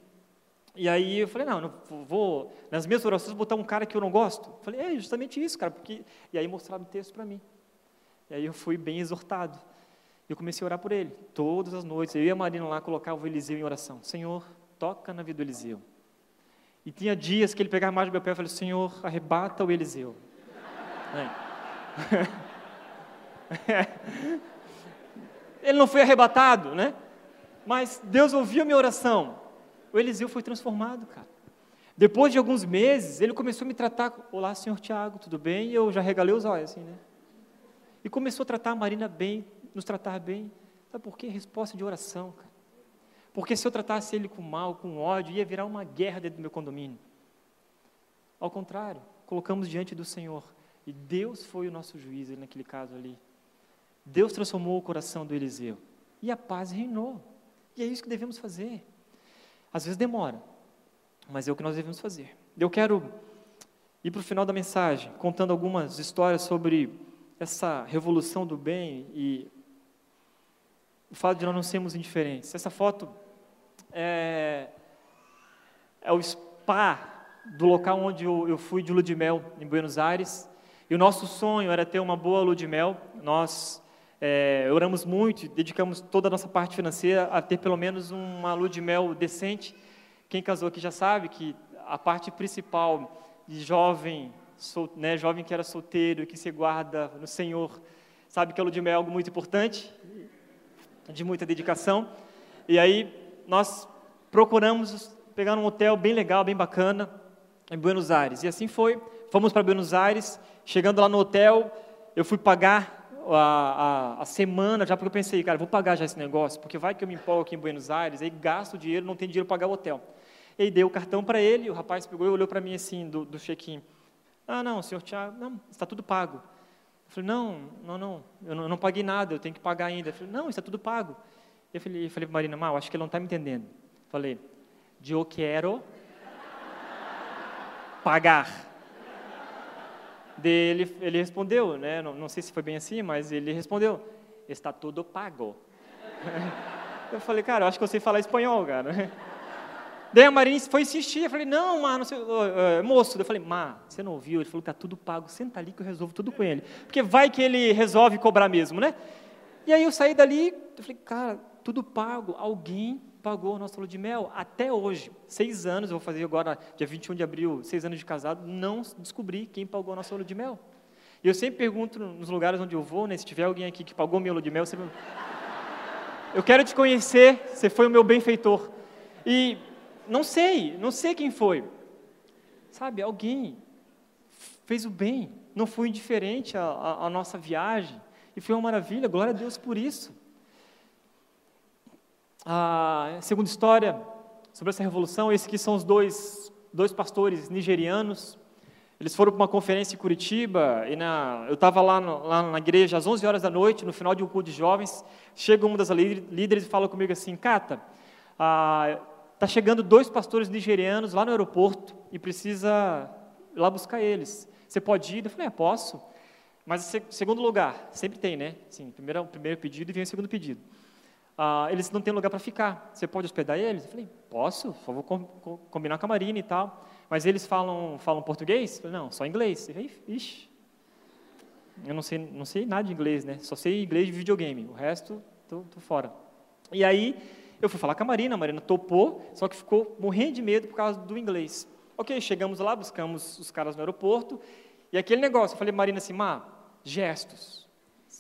E aí eu falei, não, não vou, nas minhas orações, botar um cara que eu não gosto. Eu falei, é justamente isso, cara, porque. E aí mostraram o texto para mim. E aí eu fui bem exortado. E eu comecei a orar por ele, todas as noites. Eu e a Marina lá colocava o Eliseu em oração. Senhor, toca na vida do Eliseu. E tinha dias que ele pegava mais do meu pé e falei, Senhor, arrebata o Eliseu. É. Ele não foi arrebatado, né? Mas Deus ouviu a minha oração. O Eliseu foi transformado, cara. Depois de alguns meses, ele começou a me tratar. Olá, senhor Tiago, tudo bem? E eu já regalei os olhos, assim, né? E começou a tratar a Marina bem, nos tratar bem. Sabe por quê? Resposta de oração, cara. Porque se eu tratasse ele com mal, com ódio, ia virar uma guerra dentro do meu condomínio. Ao contrário, colocamos diante do Senhor. E Deus foi o nosso juiz naquele caso ali. Deus transformou o coração do Eliseu. E a paz reinou. E é isso que devemos fazer. Às vezes demora, mas é o que nós devemos fazer. Eu quero ir para o final da mensagem, contando algumas histórias sobre essa revolução do bem e o fato de nós não sermos indiferentes. Essa foto é, é o spa do local onde eu, eu fui de lua de mel, em Buenos Aires. E o nosso sonho era ter uma boa lua de mel. Nós é, oramos muito, dedicamos toda a nossa parte financeira a ter pelo menos uma lua de mel decente. Quem casou aqui já sabe que a parte principal de jovem, sol, né, jovem que era solteiro, que se guarda no Senhor, sabe que a lua de mel é algo muito importante, de muita dedicação. E aí nós procuramos pegar um hotel bem legal, bem bacana, em Buenos Aires. E assim foi. Fomos para Buenos Aires. Chegando lá no hotel, eu fui pagar a, a, a, semana, já porque eu pensei, cara, vou pagar já esse negócio, porque vai que eu me empolgo aqui em Buenos Aires, aí gasto o dinheiro, não tem dinheiro para pagar o hotel. E aí dei o cartão para ele, o rapaz pegou e olhou para mim assim, do, do check-in. Ah, não, senhor Tiago, não, está tudo pago. Eu falei, não, não, não, eu não, eu não paguei nada, eu tenho que pagar ainda. Eu falei, não, está tudo pago. Eu falei, falei para Marina, mal, acho que ele não está me entendendo. Falei, eu quero pagar. Dele, ele respondeu, né? Não, não sei se foi bem assim, mas ele respondeu: está tudo pago. Eu falei, cara, eu acho que eu sei falar espanhol, cara. Daí a Marina foi insistir, eu falei, não, mano, uh, moço. Eu falei, Má, você não ouviu? Ele falou que está tudo pago, senta ali que eu resolvo tudo com ele. Porque vai que ele resolve cobrar mesmo, né? E aí eu saí dali, eu falei, cara, tudo pago, alguém pagou o nosso lua de mel até hoje. Seis anos, eu vou fazer agora, dia 21 de abril, seis anos de casado, não descobri quem pagou a nossa lua de mel. E eu sempre pergunto nos lugares onde eu vou, né, se tiver alguém aqui que pagou meu lua de mel, você... eu quero te conhecer, você foi o meu benfeitor. E não sei, não sei quem foi. Sabe, alguém fez o bem, não foi indiferente à nossa viagem, e foi uma maravilha, glória a Deus por isso a segunda história sobre essa revolução, esses aqui são os dois, dois pastores nigerianos. Eles foram para uma conferência em Curitiba, e na, eu estava lá, lá, na igreja às 11 horas da noite, no final de um culto de jovens. Chega uma das líderes e fala comigo assim: Cata, está ah, chegando dois pastores nigerianos lá no aeroporto e precisa ir lá buscar eles. Você pode ir? Eu falei: é, posso. Mas segundo lugar, sempre tem, né? Sim, primeiro, primeiro pedido e vem o segundo pedido ah, eles não têm lugar para ficar. Você pode hospedar eles? Eu falei, posso, só vou com, com, combinar com a Marina e tal. Mas eles falam, falam português? Eu falei, não, só inglês. Eu falei, ixi, eu não sei, não sei nada de inglês, né? Só sei inglês de videogame, o resto, tô, tô fora. E aí, eu fui falar com a Marina, a Marina topou, só que ficou morrendo de medo por causa do inglês. Ok, chegamos lá, buscamos os caras no aeroporto, e aquele negócio, eu falei, Marina assim, Má, gestos.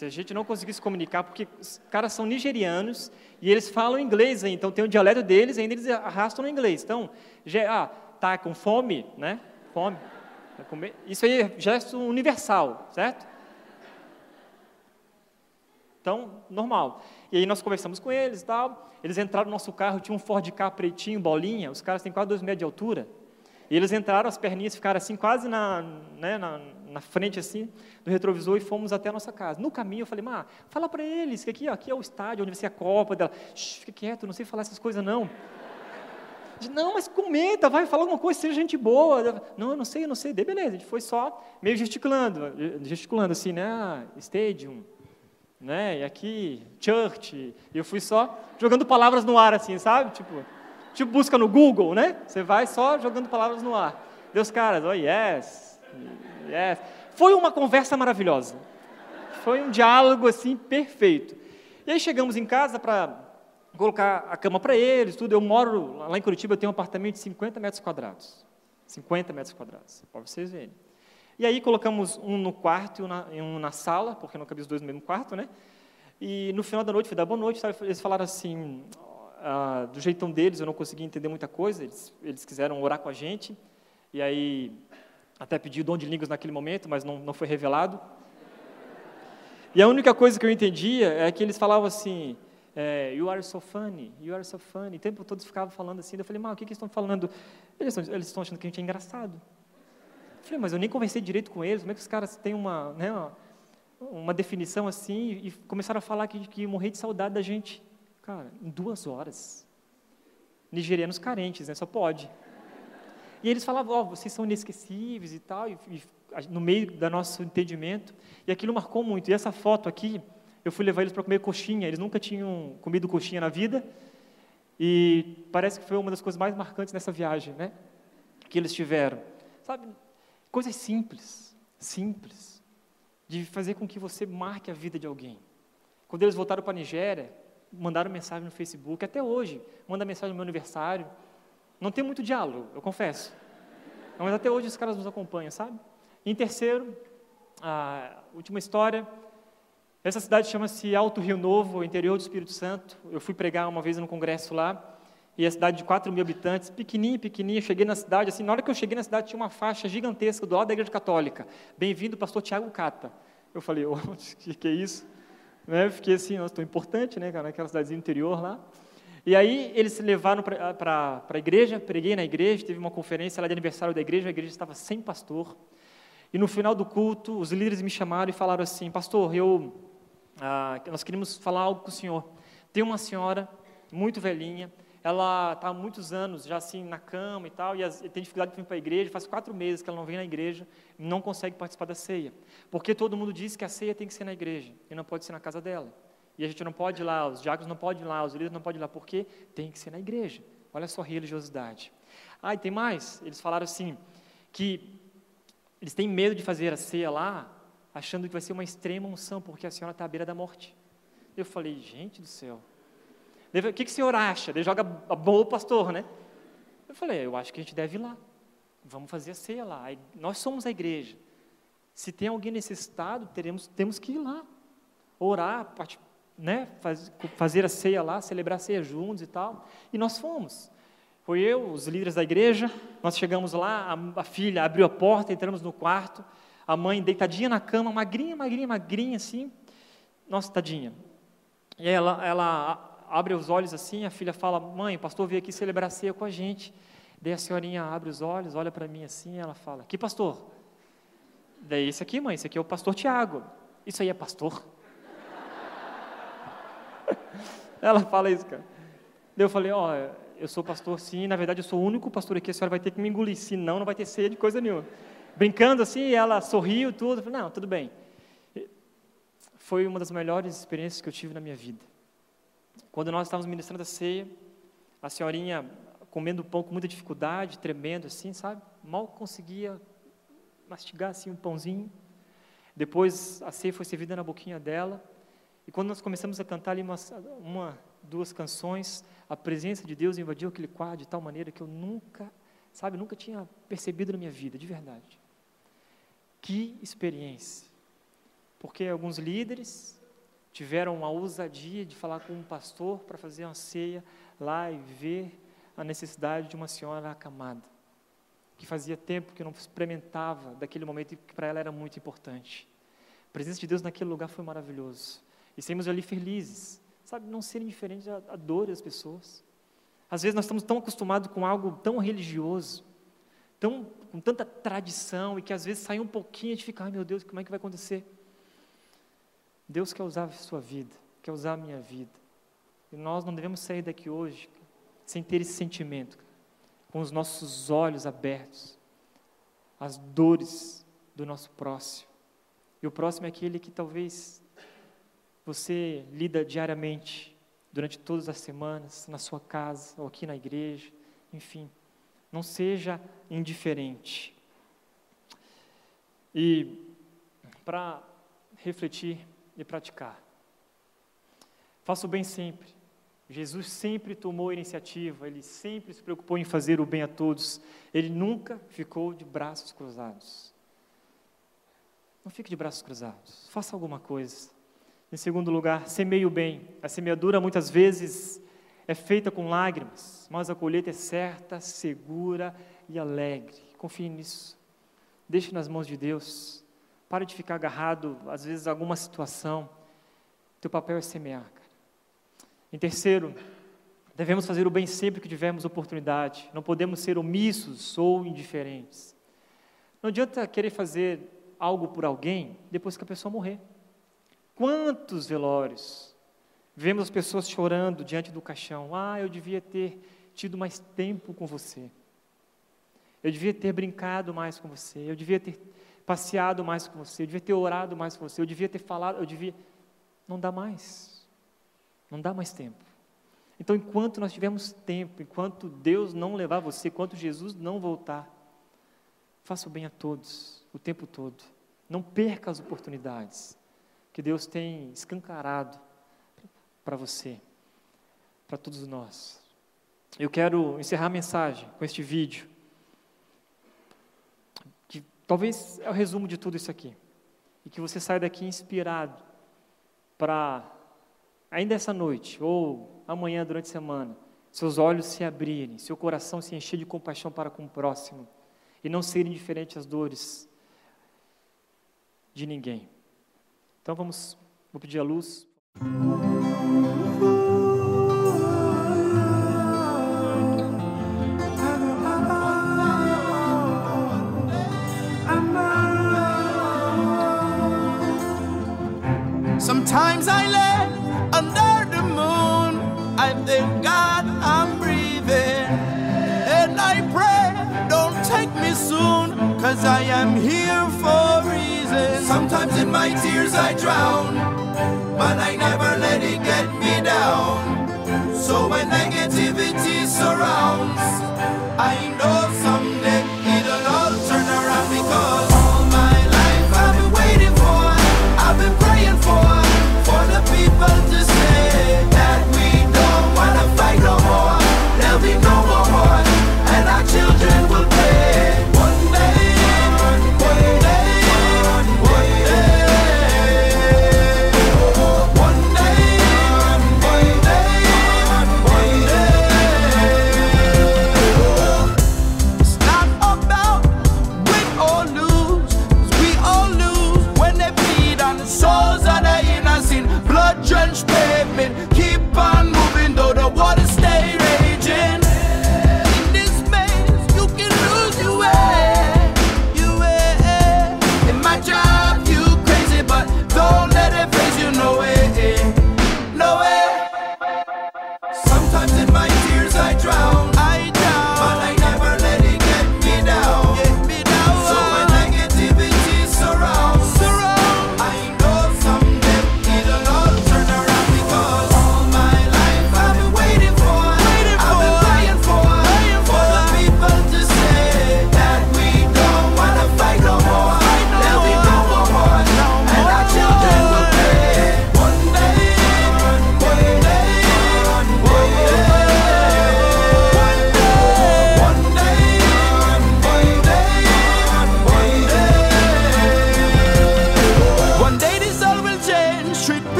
Se a gente não conseguir se comunicar, porque os caras são nigerianos e eles falam inglês, então tem o dialeto deles, ainda eles arrastam no inglês. Então, já, ah, tá com fome, né? Fome. Isso aí é gesto universal, certo? Então, normal. E aí nós conversamos com eles e tal. Eles entraram no nosso carro, tinha um Ford Ka pretinho, bolinha. Os caras têm quase dois metros de altura. E eles entraram, as perninhas ficaram assim, quase na, né, na, na, frente assim, do retrovisor e fomos até a nossa casa. No caminho eu falei, Má, fala para eles que aqui, aqui é o estádio onde vai ser a Copa dela. fica quieto, não sei falar essas coisas não. Não, mas comenta, vai falar alguma coisa, seja gente boa. Não, eu não sei, eu não sei. Daí, beleza, a gente foi só meio gesticulando, gesticulando assim, né? Ah, stadium, né? E aqui, church. E eu fui só jogando palavras no ar, assim, sabe? Tipo, Tipo busca no Google, né? Você vai só jogando palavras no ar. Deus, caras, oh yes, yes. Foi uma conversa maravilhosa. Foi um diálogo assim perfeito. E aí chegamos em casa para colocar a cama para eles, tudo. Eu moro lá em Curitiba, eu tenho um apartamento de 50 metros quadrados. 50 metros quadrados, para vocês verem. E aí colocamos um no quarto e um na, sala, porque não cabia os dois no mesmo quarto, né? E no final da noite, fui dar boa noite, sabe? eles falaram assim, ah, do jeitão deles, eu não consegui entender muita coisa, eles, eles quiseram orar com a gente, e aí até pedi o dom de línguas naquele momento, mas não, não foi revelado. E a única coisa que eu entendia é que eles falavam assim, é, you are so funny, you are so funny. O tempo todo ficavam falando assim. Eu falei, mas o que, que eles estão falando? Eles estão, eles estão achando que a gente é engraçado. Eu falei, mas eu nem conversei direito com eles. Como é que os caras têm uma, né, uma, uma definição assim e começaram a falar que, que morrer de saudade da gente? Cara, em duas horas. Nigerianos carentes, né? Só pode. E eles falavam, ó, oh, vocês são inesquecíveis e tal, e, e, no meio do nosso entendimento. E aquilo marcou muito. E essa foto aqui, eu fui levar eles para comer coxinha. Eles nunca tinham comido coxinha na vida. E parece que foi uma das coisas mais marcantes nessa viagem, né? Que eles tiveram. Sabe, coisas simples. simples, de fazer com que você marque a vida de alguém. Quando eles voltaram para a Nigéria, mandaram mensagem no Facebook, até hoje, manda mensagem no meu aniversário. Não tem muito diálogo, eu confesso. Mas até hoje os caras nos acompanham, sabe? Em terceiro, a última história, essa cidade chama-se Alto Rio Novo, interior do Espírito Santo. Eu fui pregar uma vez no congresso lá, e a cidade de 4 mil habitantes, pequenininha, pequenininha, cheguei na cidade, assim, na hora que eu cheguei na cidade tinha uma faixa gigantesca do lado da igreja católica, bem-vindo pastor Tiago Cata. Eu falei, o que, que é isso? Né? Fiquei assim, nossa, tão importante, né, cara, naquela cidadezinha interior lá. E aí eles se levaram para a igreja, preguei na igreja, teve uma conferência lá de aniversário da igreja, a igreja estava sem pastor. E no final do culto, os líderes me chamaram e falaram assim, pastor, eu, ah, nós queríamos falar algo com o senhor. Tem uma senhora muito velhinha, ela está há muitos anos já assim na cama e tal, e, as, tem dificuldade de vir para a igreja, faz quatro meses que ela não vem na igreja, não consegue participar da ceia, porque todo mundo diz que a ceia tem que ser na igreja, e não pode ser na casa dela. E a gente não pode ir lá, os diáconos não podem ir lá, os líderes não podem ir lá, porque tem que ser na igreja. Olha só religiosidade. Ah, e tem mais, eles falaram assim, que eles têm medo de fazer a ceia lá, achando que vai ser uma extrema unção, porque a senhora está à beira da morte. Eu falei, gente do céu, o que, que o senhor acha? Ele joga a boa pastor, né? Eu falei, eu acho que a gente deve ir lá. Vamos fazer a ceia lá. Nós somos a igreja. Se tem alguém necessitado, teremos, temos que ir lá. Orar, né? Faz, fazer a ceia lá, celebrar a ceia juntos e tal. E nós fomos. Foi eu, os líderes da igreja, nós chegamos lá, a, a filha abriu a porta, entramos no quarto, a mãe deitadinha na cama, magrinha, magrinha, magrinha assim. Nossa, tadinha. E ela, ela abre os olhos assim, a filha fala: Mãe, o pastor veio aqui celebrar a ceia com a gente. Daí a senhorinha abre os olhos, olha para mim assim, ela fala: Que pastor? Daí esse aqui, mãe, esse aqui é o pastor Tiago. Isso aí é pastor? ela fala isso, cara. Eu falei: Ó, oh, eu sou pastor sim, na verdade eu sou o único pastor aqui, a senhora vai ter que me engolir, senão não vai ter ceia de coisa nenhuma. Brincando assim, ela sorriu tudo. Falei: Não, tudo bem. Foi uma das melhores experiências que eu tive na minha vida. Quando nós estávamos ministrando a ceia, a senhorinha comendo pão com muita dificuldade, tremendo assim, sabe? Mal conseguia mastigar assim um pãozinho. Depois a ceia foi servida na boquinha dela. E quando nós começamos a cantar ali uma, uma duas canções, a presença de Deus invadiu aquele quadro de tal maneira que eu nunca, sabe, nunca tinha percebido na minha vida, de verdade. Que experiência. Porque alguns líderes tiveram a ousadia de falar com um pastor para fazer uma ceia lá e ver a necessidade de uma senhora acamada, que fazia tempo que não experimentava daquele momento que para ela era muito importante. A presença de Deus naquele lugar foi maravilhoso. E saímos ali felizes, sabe, não serem diferentes à, à dor das pessoas. Às vezes nós estamos tão acostumados com algo tão religioso, tão, com tanta tradição, e que às vezes sai um pouquinho e a gente fica, ai meu Deus, como é que vai acontecer? Deus quer usar a sua vida, quer usar a minha vida. E nós não devemos sair daqui hoje sem ter esse sentimento, com os nossos olhos abertos, as dores do nosso próximo. E o próximo é aquele que talvez você lida diariamente, durante todas as semanas, na sua casa ou aqui na igreja, enfim. Não seja indiferente. E para refletir e praticar. Faça o bem sempre. Jesus sempre tomou iniciativa, ele sempre se preocupou em fazer o bem a todos, ele nunca ficou de braços cruzados. Não fique de braços cruzados, faça alguma coisa. Em segundo lugar, semeie o bem. A semeadura muitas vezes é feita com lágrimas, mas a colheita é certa, segura e alegre. Confie nisso. Deixe nas mãos de Deus. Pare de ficar agarrado, às vezes, a alguma situação. Teu papel é semear, cara. Em terceiro, devemos fazer o bem sempre que tivermos oportunidade. Não podemos ser omissos ou indiferentes. Não adianta querer fazer algo por alguém depois que a pessoa morrer. Quantos velórios vemos as pessoas chorando diante do caixão? Ah, eu devia ter tido mais tempo com você. Eu devia ter brincado mais com você. Eu devia ter passeado mais com você, eu devia ter orado mais com você, eu devia ter falado, eu devia. Não dá mais. Não dá mais tempo. Então, enquanto nós tivermos tempo, enquanto Deus não levar você, enquanto Jesus não voltar, faça o bem a todos, o tempo todo. Não perca as oportunidades que Deus tem escancarado para você, para todos nós. Eu quero encerrar a mensagem com este vídeo, que talvez é o resumo de tudo isso aqui, e que você saia daqui inspirado para, ainda essa noite, ou amanhã durante a semana, seus olhos se abrirem, seu coração se encher de compaixão para com o próximo, e não serem indiferentes às dores de ninguém. Então vamos, vou pedir a luz. Sometimes I lay under the moon. I thank God I'm breathing. And I pray, don't take me soon, cause I am here. Sometimes in my tears I drown, but I never let it get me down. So when negativity surrounds, I know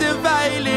divided.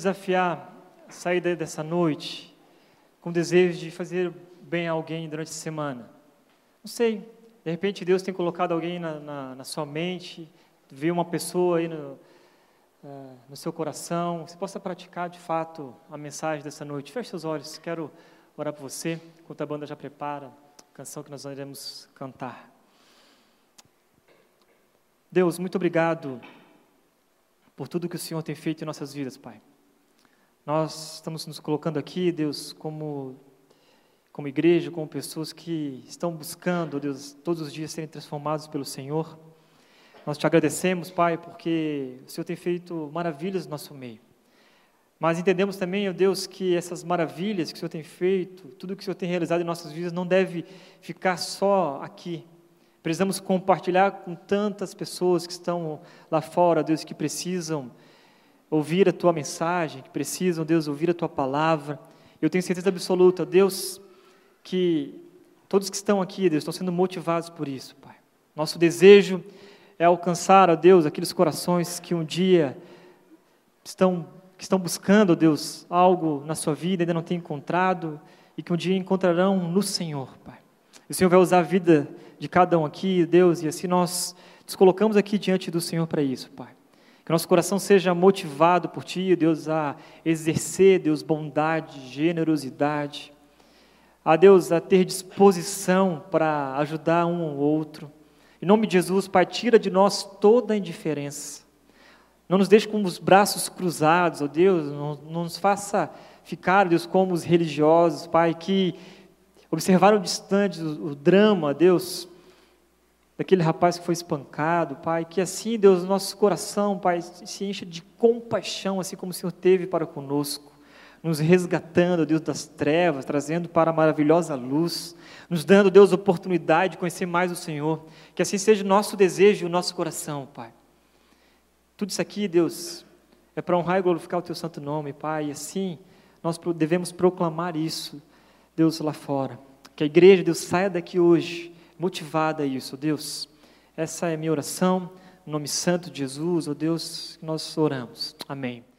Desafiar a sair dessa noite com desejo de fazer bem a alguém durante a semana. Não sei, de repente Deus tem colocado alguém na, na, na sua mente, viu uma pessoa aí no, uh, no seu coração, você possa praticar de fato a mensagem dessa noite. Feche seus olhos, quero orar por você, enquanto a banda já prepara a canção que nós iremos cantar. Deus, muito obrigado por tudo que o Senhor tem feito em nossas vidas, Pai. Nós estamos nos colocando aqui, Deus, como como igreja, como pessoas que estão buscando, Deus, todos os dias serem transformados pelo Senhor. Nós te agradecemos, Pai, porque o Senhor tem feito maravilhas no nosso meio. Mas entendemos também, ó Deus, que essas maravilhas que o Senhor tem feito, tudo que o Senhor tem realizado em nossas vidas, não deve ficar só aqui. Precisamos compartilhar com tantas pessoas que estão lá fora, Deus, que precisam ouvir a Tua mensagem, que precisam, Deus, ouvir a Tua palavra. Eu tenho certeza absoluta, Deus, que todos que estão aqui, Deus, estão sendo motivados por isso, Pai. Nosso desejo é alcançar, ó Deus, aqueles corações que um dia estão, que estão buscando, ó Deus, algo na sua vida, ainda não têm encontrado, e que um dia encontrarão no Senhor, Pai. O Senhor vai usar a vida de cada um aqui, Deus, e assim nós nos colocamos aqui diante do Senhor para isso, Pai. Que nosso coração seja motivado por Ti, Deus, a exercer, Deus, bondade, generosidade, a Deus a ter disposição para ajudar um ou outro. Em nome de Jesus, Pai, tira de nós toda a indiferença. Não nos deixe com os braços cruzados, ó Deus, não, não nos faça ficar, Deus, como os religiosos, Pai, que observaram distante o, o drama, Deus, daquele rapaz que foi espancado, Pai, que assim, Deus, nosso coração, Pai, se encha de compaixão, assim como o Senhor teve para conosco nos resgatando, Deus, das trevas, trazendo para a maravilhosa luz, nos dando, Deus, oportunidade de conhecer mais o Senhor. Que assim seja o nosso desejo e o nosso coração, Pai. Tudo isso aqui, Deus, é para honrar e glorificar o Teu santo nome, Pai. E assim, nós devemos proclamar isso, Deus, lá fora. Que a igreja, Deus, saia daqui hoje motivada a isso, Deus. Essa é minha oração, no nome santo de Jesus, ó Deus, nós oramos. Amém.